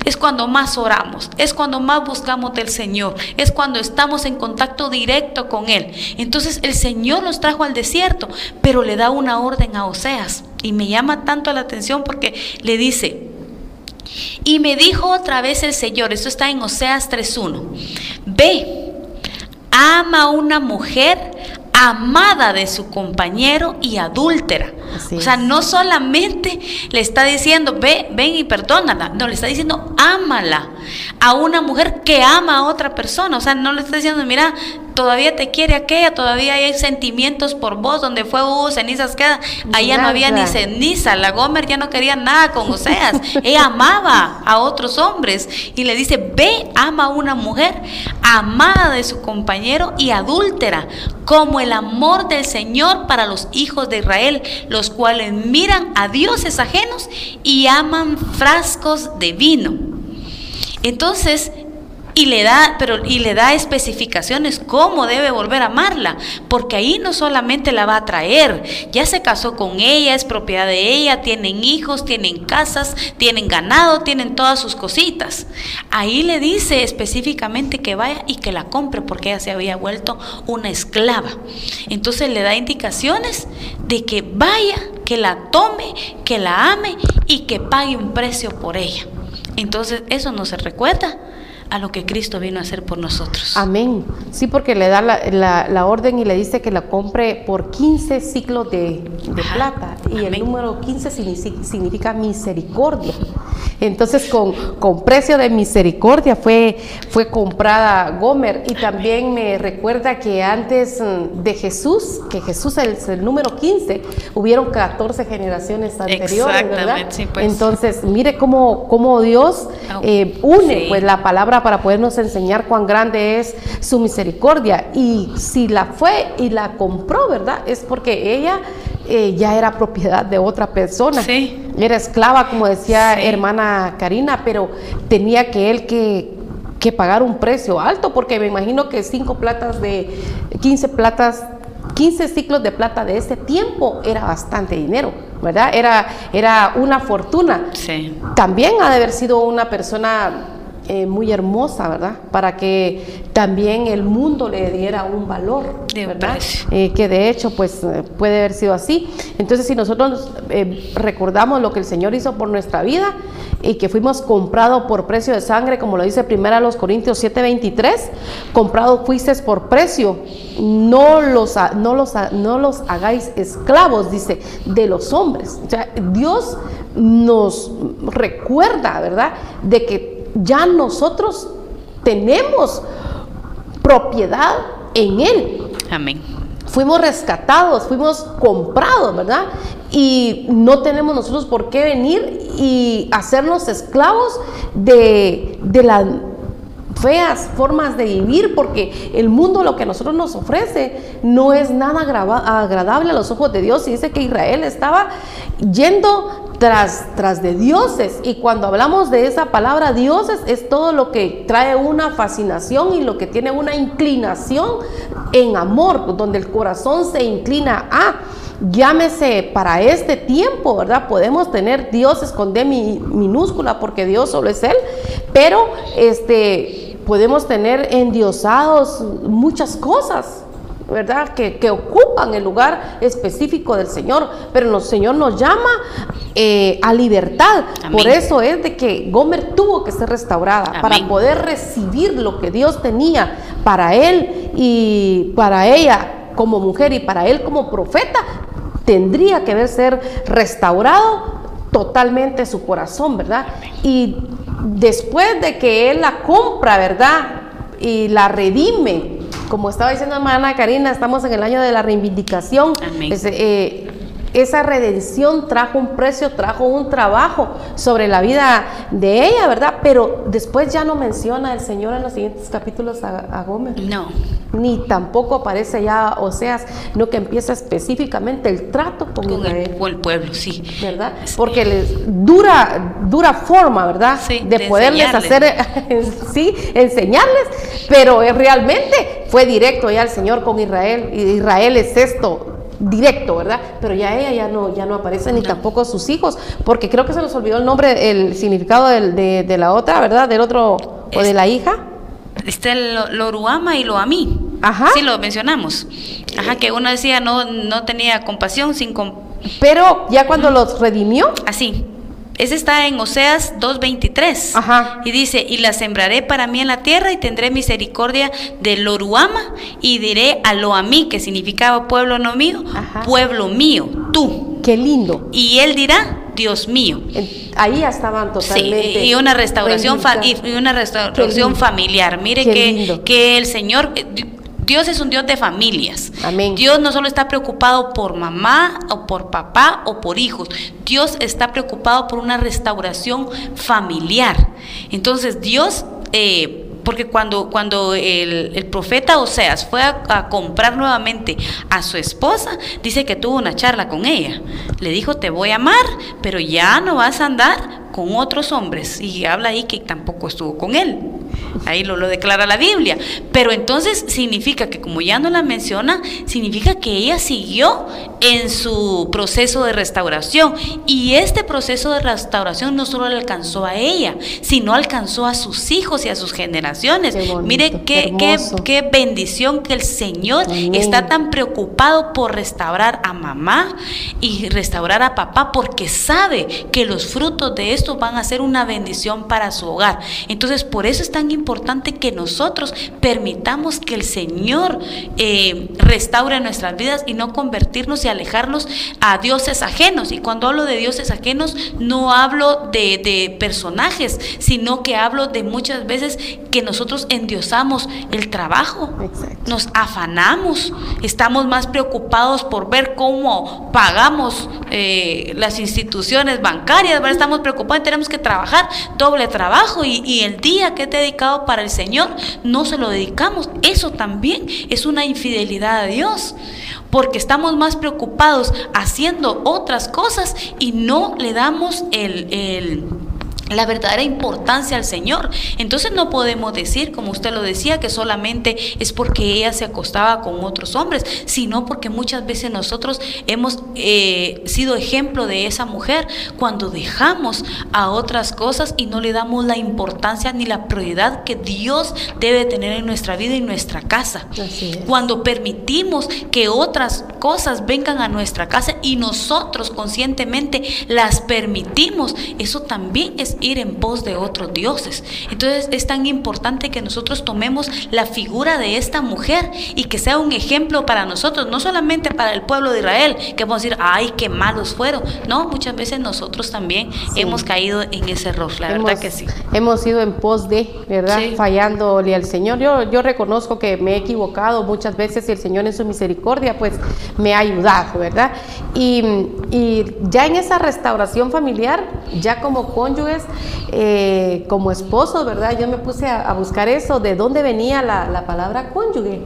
Es cuando más oramos, es cuando más buscamos del Señor, es cuando estamos en contacto directo con Él. Entonces el Señor nos trajo al desierto, pero le da una orden a Oseas. Y me llama tanto la atención porque le dice, y me dijo otra vez el Señor, esto está en Oseas 3.1, ve, ama a una mujer amada de su compañero y adúltera. o sea, no solamente le está diciendo, ve, ven y perdónala, no, le está diciendo, ámala a una mujer que ama a otra persona. O sea, no le está diciendo, mira, todavía te quiere aquella, todavía hay sentimientos por vos, donde fue hubo cenizas queda, allá no había ni ceniza, la Gomer ya no quería nada con Oseas, ella amaba a otros hombres y le dice, ve, ama a una mujer amada de su compañero y adúltera, como el amor del Señor para los hijos de Israel, los cuales miran a dioses ajenos y aman frascos de vino. Entonces, y le da, pero y le da especificaciones cómo debe volver a amarla, porque ahí no solamente la va a traer, ya se casó con ella, es propiedad de ella, tienen hijos, tienen casas, tienen ganado, tienen todas sus cositas. Ahí le dice específicamente que vaya y que la compre porque ella se había vuelto una esclava. Entonces le da indicaciones de que vaya, que la tome, que la ame y que pague un precio por ella. Entonces eso no se recuerda a lo que Cristo vino a hacer por nosotros. Amén. Sí, porque le da la, la- la orden y le dice que la compre por 15 ciclos de, plata. Y el número 15 significa, misericordia. Entonces, con, con precio de misericordia fue, fue comprada Gomer. Y también me recuerda que antes mm, de Jesús, que Jesús es el número 15, hubieron 14 generaciones anteriores, ¿verdad? Sí, pues. Entonces, mire cómo, cómo Dios eh, une sí. pues la palabra para podernos enseñar cuán grande es su misericordia. Y si la fue y la compró, ¿verdad? Es porque ella eh, ya era propiedad de otra persona. Sí. Era esclava, como decía Sí. hermana Karina, pero tenía que él que, que pagar un precio alto, porque me imagino que cinco platas de 15 platas. 15 ciclos de plata de ese tiempo era bastante dinero, ¿verdad? Era, era una fortuna. Sí. También ha de haber sido una persona eh, muy hermosa, ¿verdad? Para que también el mundo le diera un valor, ¿verdad? Eh, que de hecho, pues eh, puede haber sido así. Entonces, si nosotros eh, recordamos lo que el Señor hizo por nuestra vida y que fuimos comprados por precio de sangre, como lo dice primero los Corintios 7:23, comprado fuisteis por precio, no los, no, los, no los hagáis esclavos, dice, de los hombres. O sea, Dios nos recuerda, ¿verdad? De que ya nosotros tenemos propiedad en Él. Amén. Fuimos rescatados, fuimos comprados, ¿verdad? Y no tenemos nosotros por qué venir y hacernos esclavos de, de las feas formas de vivir, porque el mundo lo que a nosotros nos ofrece no es nada agradable a los ojos de Dios. Y dice que Israel estaba yendo tras, tras de dioses. Y cuando hablamos de esa palabra dioses, es todo lo que trae una fascinación y lo que tiene una inclinación en amor, donde el corazón se inclina a. Llámese para este tiempo, ¿verdad? Podemos tener dioses con D mi- minúscula porque Dios solo es Él, pero este, podemos tener endiosados muchas cosas, ¿verdad? Que, que ocupan el lugar específico del Señor, pero el Señor nos llama eh, a libertad. Amén. Por eso es de que Gomer tuvo que ser restaurada Amén. para poder recibir lo que Dios tenía para él y para ella como mujer y para él como profeta. Tendría que ver ser restaurado totalmente su corazón, ¿verdad? Y después de que él la compra, ¿verdad? Y la redime, como estaba diciendo hermana Karina, estamos en el año de la reivindicación. Amén. Es, eh, esa redención trajo un precio, trajo un trabajo sobre la vida de ella, ¿verdad? Pero después ya no menciona el Señor en los siguientes capítulos a, a Gómez No. ni tampoco aparece ya Oseas, no que empieza específicamente el trato con, Con el, Israel, con el pueblo, sí. ¿verdad? Porque les dura, dura forma, ¿verdad? Sí, de, de poderles enseñarles. hacer, sí, enseñarles, pero realmente fue directo ya el Señor con Israel, Israel es esto directo, ¿verdad? Pero ya ella ya no, ya no aparece, ni tampoco sus hijos, porque creo que se nos olvidó el nombre, el significado del- de, de la otra, ¿verdad? Del otro, o de la hija. Lo, Loruama y lo a mí. Ajá. Sí, lo mencionamos. Ajá, que uno decía no, no tenía compasión sin com- Pero ya cuando los redimió, así. Ese está en Oseas 2.23. Ajá. Y dice, y la sembraré para mí en la tierra y tendré misericordia de Loruama y diré a lo a mí, que significaba pueblo no mío, Ajá. pueblo mío, tú. qué lindo. Y él dirá, Dios mío. Ahí ya estaban Sí, totalmente. y una restauración fa- y una restauración familiar. Mire Qué que, lindo. que el Señor eh, Dios es un Dios de familias. Amén. Dios no solo está preocupado por mamá o por papá o por hijos. Dios está preocupado por una restauración familiar. Entonces Dios, eh, porque cuando, cuando el, el profeta Oseas fue a, a comprar nuevamente a su esposa, dice que tuvo una charla con ella. Le dijo, te voy a amar, pero ya no vas a andar con otros hombres. Y habla ahí que tampoco estuvo con él. ahí lo, lo declara la Biblia. Pero entonces significa que como ya no la menciona, significa que ella siguió en su proceso de restauración. Y este proceso de restauración no solo le alcanzó a ella, sino alcanzó a sus hijos y a sus generaciones. Mire qué, qué, qué, bendición que el Señor está tan preocupado por restaurar a mamá y restaurar a papá porque sabe que los frutos de esto van a ser una bendición para su hogar. Entonces, por eso es tan importante que nosotros permitamos que el Señor eh, restaure nuestras vidas y no convertirnos y alejarnos a dioses ajenos. Y cuando hablo de dioses ajenos, no hablo de, de personajes, sino que hablo de muchas veces que nosotros endiosamos el trabajo, nos afanamos, estamos más preocupados por ver cómo pagamos eh, las instituciones bancarias, estamos preocupados, tenemos que trabajar doble trabajo y, el día que he dedicado para el Señor no se lo dedicamos. Eso también es una infidelidad a Dios porque estamos más preocupados haciendo otras cosas y no le damos el la verdadera importancia al Señor. Entonces no podemos decir, como usted lo decía, que solamente es porque ella se acostaba con otros hombres, sino porque muchas veces nosotros hemos eh, sido ejemplo de esa mujer cuando dejamos a otras cosas y no le damos la importancia ni la prioridad que Dios debe tener en nuestra vida y nuestra casa. Cuando permitimos que otras cosas vengan a nuestra casa y nosotros conscientemente las permitimos, eso también es ir en pos de otros dioses. Entonces es tan importante que nosotros tomemos la figura de esta mujer y que sea un ejemplo para nosotros, no solamente para el pueblo de Israel, que vamos a decir, ay, qué malos fueron. No, muchas veces nosotros también hemos caído en ese error, la verdad que sí. Hemos ido en pos de, ¿verdad? Fallándole al Señor. Yo, yo reconozco que me he equivocado muchas veces y el Señor en su misericordia pues me ha ayudado, ¿verdad? Y, y ya en esa restauración familiar, ya como cónyuges, eh, como esposo, ¿verdad? Yo me puse a, buscar eso, de dónde venía la, palabra cónyuge,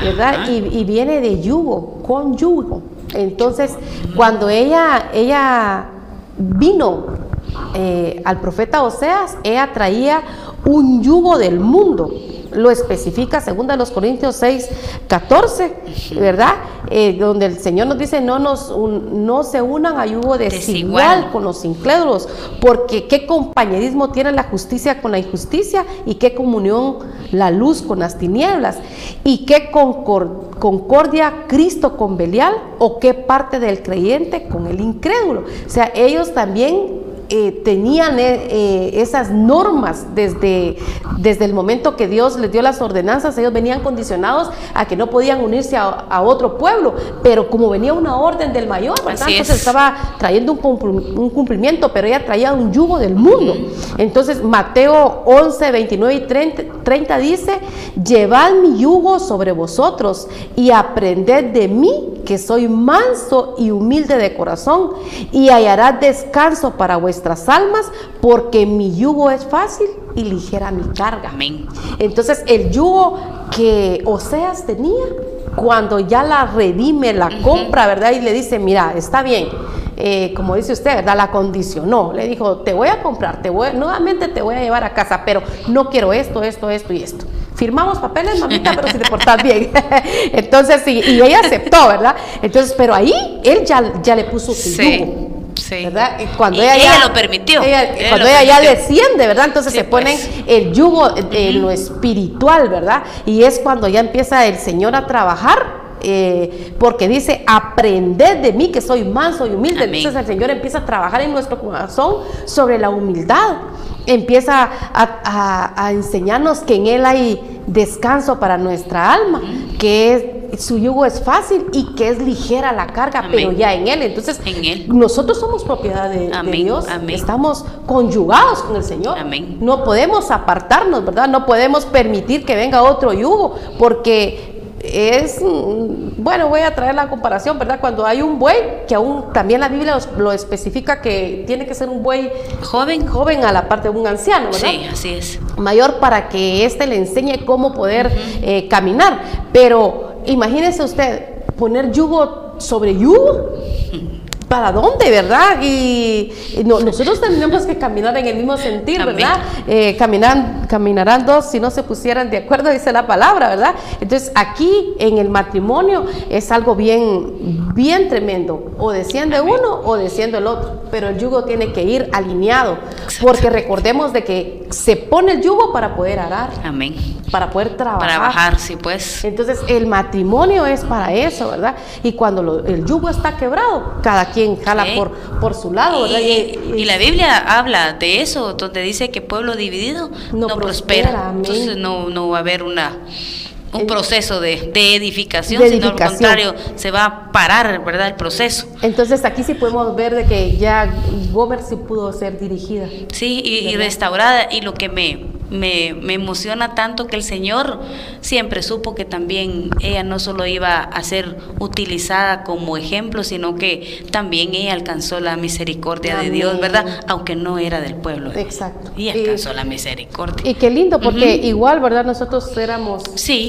¿verdad? Y, viene de yugo, cónyugo. Entonces, cuando ella, ella vino eh, al profeta Oseas, ella traía un yugo del mundo lo especifica segunda los Corintios 6, 14, ¿verdad? Eh, donde el Señor nos dice no, nos, no se unan a yugo desigual, con los incrédulos, porque qué compañerismo tiene la justicia con la injusticia y qué comunión la luz con las tinieblas y qué concordia Cristo con Belial o qué parte del creyente con el incrédulo. O sea, ellos también eh, tenían eh, eh, esas normas desde, desde el momento que Dios les dio las ordenanzas, ellos venían condicionados a que no podían unirse a, otro pueblo, pero como venía una orden del mayor, entonces estaba trayendo un, cumplimiento, pero ella traía un yugo del mundo. Entonces Mateo 11, 29 y 30, 30 dice, llevad mi yugo sobre vosotros y aprended de mí, que soy manso y humilde de corazón, y hallará descanso para vuestros nuestras almas, porque mi yugo es fácil y ligera mi carga. Amén. Entonces, el yugo que Oseas tenía, cuando ya la redime, la compra, ¿verdad? Y le dice, mira, está bien. Eh, como dice usted, ¿verdad? La condicionó. Le dijo, te voy a comprar, te voy, nuevamente te voy a llevar a casa, pero no quiero esto, esto, esto y esto. Firmamos papeles, mamita, pero si te portas bien. Entonces, sí, y ella aceptó, ¿verdad? Entonces, pero ahí él ya, ya le puso su yugo. ¿Verdad? cuando ella, ya, lo permitió. cuando ella ya desciende, ¿verdad? Entonces se ponen pues. el yugo en lo espiritual, ¿verdad? Y es cuando ya empieza el Señor a trabajar. Eh, porque dice, aprended de mí que soy manso y humilde. Entonces el Señor empieza a trabajar en nuestro corazón sobre la humildad. Empieza a, enseñarnos que en Él hay descanso para nuestra alma, que es su yugo es fácil y que es ligera la carga, pero ya en Él. Entonces, nosotros somos propiedad de, Dios, estamos conyugados con el Señor. No podemos apartarnos, ¿verdad? No podemos permitir que venga otro yugo, porque es, bueno, voy a traer la comparación, ¿verdad? Cuando hay un buey, que aún también la Biblia lo especifica que tiene que ser un buey joven, joven a la parte de un anciano, ¿verdad? Sí, así es. Mayor para que éste le enseñe cómo poder eh, caminar. Pero imagínese usted poner yugo sobre yugo ¿para dónde, verdad? Y, nosotros tenemos que caminar en el mismo sentido, ¿verdad? Eh, caminan, caminarán dos si no se pusieran de acuerdo, dice la palabra, ¿verdad? Entonces aquí en el matrimonio es algo bien, bien tremendo. O desciende uno o desciende el otro, pero el yugo tiene que ir alineado, porque recordemos de que se pone el yugo para poder arar. Amén. Para poder trabajar. Para bajar, sí, pues. Entonces el matrimonio es para eso, ¿verdad? Y cuando el yugo está quebrado, cada quien jala por, por su lado, ¿verdad? Y, la Biblia habla de eso, donde dice que pueblo dividido no, prospera. Entonces no, no va a haber una un proceso de, edificación, sino al contrario, se va a parar, ¿verdad?, el proceso. Entonces aquí sí podemos ver de que ya Gomer sí pudo ser dirigida. Sí, y restaurada, y lo que me, me, emociona tanto que el Señor siempre supo que también ella no solo iba a ser utilizada como ejemplo, sino que también ella alcanzó la misericordia de Dios, ¿verdad? Aunque no era del pueblo. Exacto. Y alcanzó la misericordia. Y qué lindo, porque igual, ¿verdad? Nosotros éramos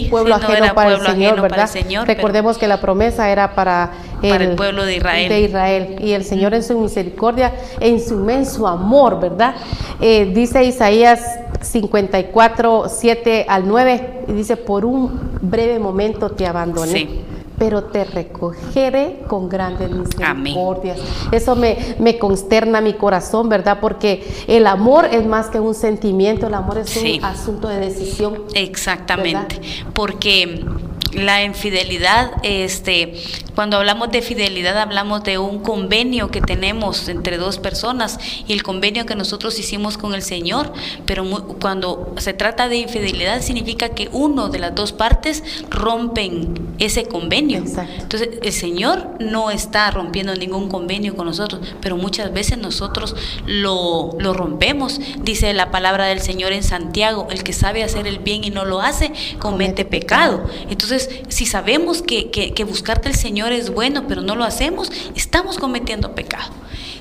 pueblo, ajeno, para el Señor, ¿verdad? Recordemos que la promesa era para el, pueblo de Israel. de Israel. Y el Señor en su misericordia, en su inmenso amor, ¿verdad? Eh, dice Isaías 54, 7 al 9, y dice, por un breve momento te abandoné. Pero te recogeré con grandes misericordias. Eso me, me, consterna mi corazón, ¿verdad? Porque el amor es más que un sentimiento, el amor es un asunto de decisión. Exactamente. Porque la infidelidad, este, cuando hablamos de fidelidad hablamos de un convenio que tenemos entre dos personas y el convenio que nosotros hicimos con el Señor, pero cuando se trata de infidelidad significa que uno de las dos partes rompen ese convenio. Entonces el Señor no está rompiendo ningún convenio con nosotros, pero muchas veces nosotros lo, lo rompemos. Dice la palabra del Señor en Santiago, el que sabe hacer el bien y no lo hace, comete, pecado. Entonces si sabemos que, que buscarte el Señor es bueno, pero no lo hacemos, estamos cometiendo pecado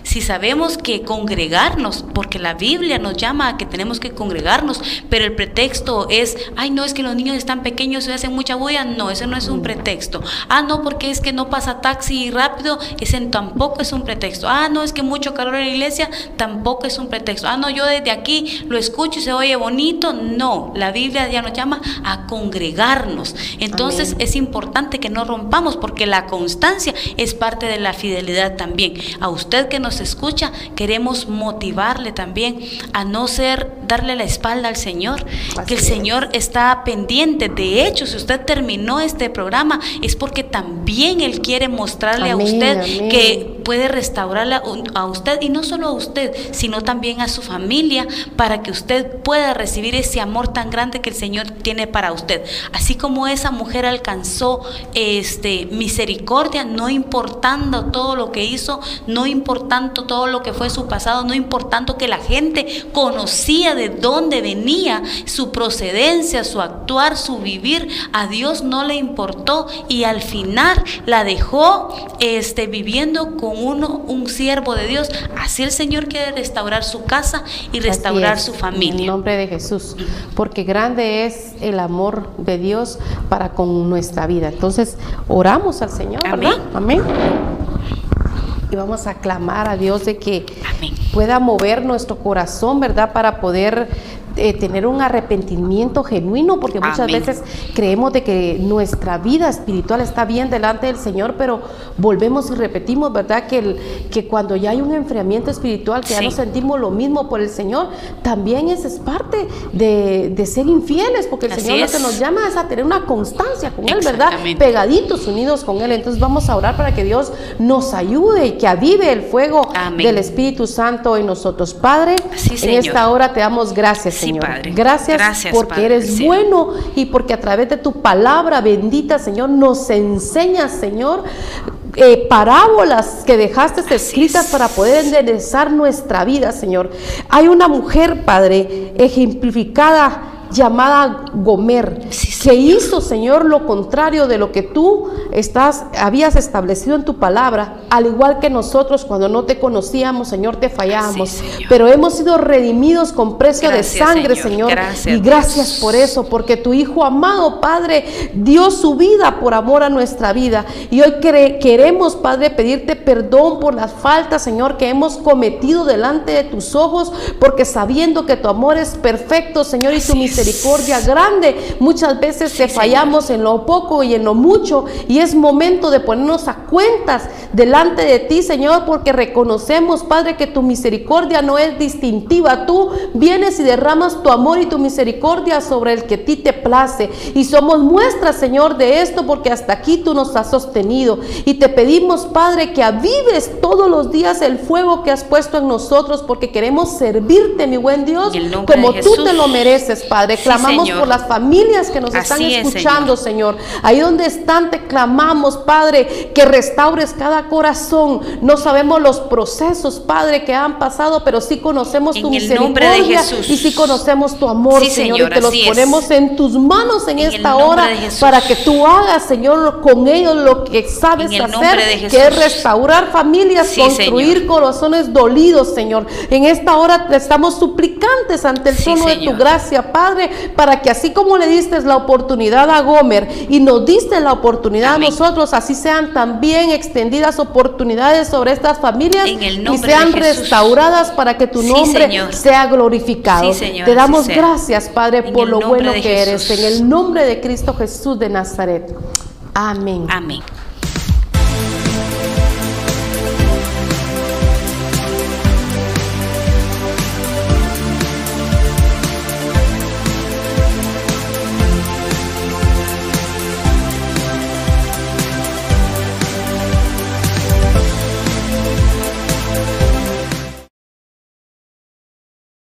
si sabemos que congregarnos, porque la Biblia nos llama a que tenemos que congregarnos, pero el pretexto es, ay, no, es que los niños están pequeños y hacen mucha bulla, no, eso no es un pretexto. Ah, no, porque es que no pasa taxi rápido, ese tampoco es un pretexto. Ah, no, es que mucho calor en la iglesia, tampoco es un pretexto. Ah, no, yo desde aquí lo escucho y se oye bonito, no, la Biblia ya nos llama a congregarnos. Entonces es importante que no rompamos, porque la constancia es parte de la fidelidad también. A usted que nos escucha, queremos motivarle también a no ser, darle la espalda al Señor, que el Señor está pendiente. De hecho, si usted terminó este programa, es porque también Él quiere mostrarle a usted que puede restaurarle a usted, y no solo a usted, sino también a su familia, para que usted pueda recibir ese amor tan grande que el Señor tiene para usted. Así como esa mujer alcanzó este misericordia, no importando todo lo que hizo, no importando todo lo que fue su pasado, no importando que la gente conocía de dónde venía, su procedencia, su actuar, su vivir, a Dios no le importó y al final la dejó este, viviendo con uno, un siervo de Dios. Así el Señor quiere restaurar su casa y restaurar su familia. En el nombre de Jesús, porque grande es el amor de Dios para con nuestra vida. Entonces, oramos al Señor, Amén. Amén y vamos a clamar a Dios de que pueda mover nuestro corazón, ¿verdad? Para poder eh, tener un arrepentimiento genuino, porque muchas veces creemos de que nuestra vida espiritual está bien delante del Señor, pero volvemos y repetimos, ¿verdad? Que, el, que cuando ya hay un enfriamiento espiritual, que ya no sentimos lo mismo por el Señor, también esa es parte de, ser infieles, porque el Señor lo que nos llama es a tener una constancia con Él, ¿verdad? Pegaditos, unidos con Él. Entonces vamos a orar para que Dios nos ayude y que avive el fuego del Espíritu Santo en nosotros. Padre, en esta hora te damos gracias, Señor. Gracias, porque eres bueno y porque a través de tu palabra bendita, Señor, nos enseñas, Señor, eh, parábolas que dejaste escritas para poder enderezar nuestra vida, Señor. Hay una mujer, Padre, ejemplificada llamada Gomer, que hizo, Señor, lo contrario de lo que tú estás, habías establecido en tu palabra, al igual que nosotros cuando no te conocíamos, Señor, te fallábamos. Así, Señor. Pero hemos sido redimidos con precio Gracias, de sangre, Señor. Señor. Gracias, y gracias Dios. por eso, porque tu Hijo amado, Padre, dio su vida por amor a nuestra vida. Y hoy quere- queremos, Padre, pedirte perdón por las faltas, Señor, que hemos cometido delante de tus ojos, porque sabiendo que tu amor es perfecto, Señor, y tu es. Misericordia grande, muchas veces te fallamos en lo poco y en lo mucho. Y es momento de ponernos a cuentas delante de ti, Señor, porque reconocemos, Padre, que tu misericordia no es distintiva. Tú vienes y derramas tu amor y tu misericordia sobre el que a ti te place. Y somos muestras, Señor, de esto, porque hasta aquí tú nos has sostenido. Y te pedimos, Padre, que avives todos los días el fuego que has puesto en nosotros, porque queremos servirte, mi buen Dios, como tú te lo mereces, Padre. Sí, Clamamos Señor. por las familias que nos están es, escuchando, Señor. Ahí donde están, te clamamos, Padre, que restaures cada corazón. No sabemos los procesos, Padre, que han pasado, pero sí conocemos tu En misericordia y sí conocemos tu amor, Sí, Señor. Señor, y te los es. ponemos en tus manos en, esta hora para que tú hagas, Señor, con ellos lo que sabes hacer, que es restaurar familias, Sí, construir Señor. corazones dolidos, Señor. En esta hora te estamos suplicantes ante el Sí, trono de tu gracia, Padre, para que así como le diste la oportunidad a Gomer y nos diste la oportunidad Amén. a nosotros, así sean también extendidas oportunidades sobre estas familias y sean restauradas para que tu nombre sea glorificado. Sí, Señor, Te damos gracias, Padre, En por lo bueno que eres. En el nombre de Cristo Jesús de Nazaret. Amén. Amén.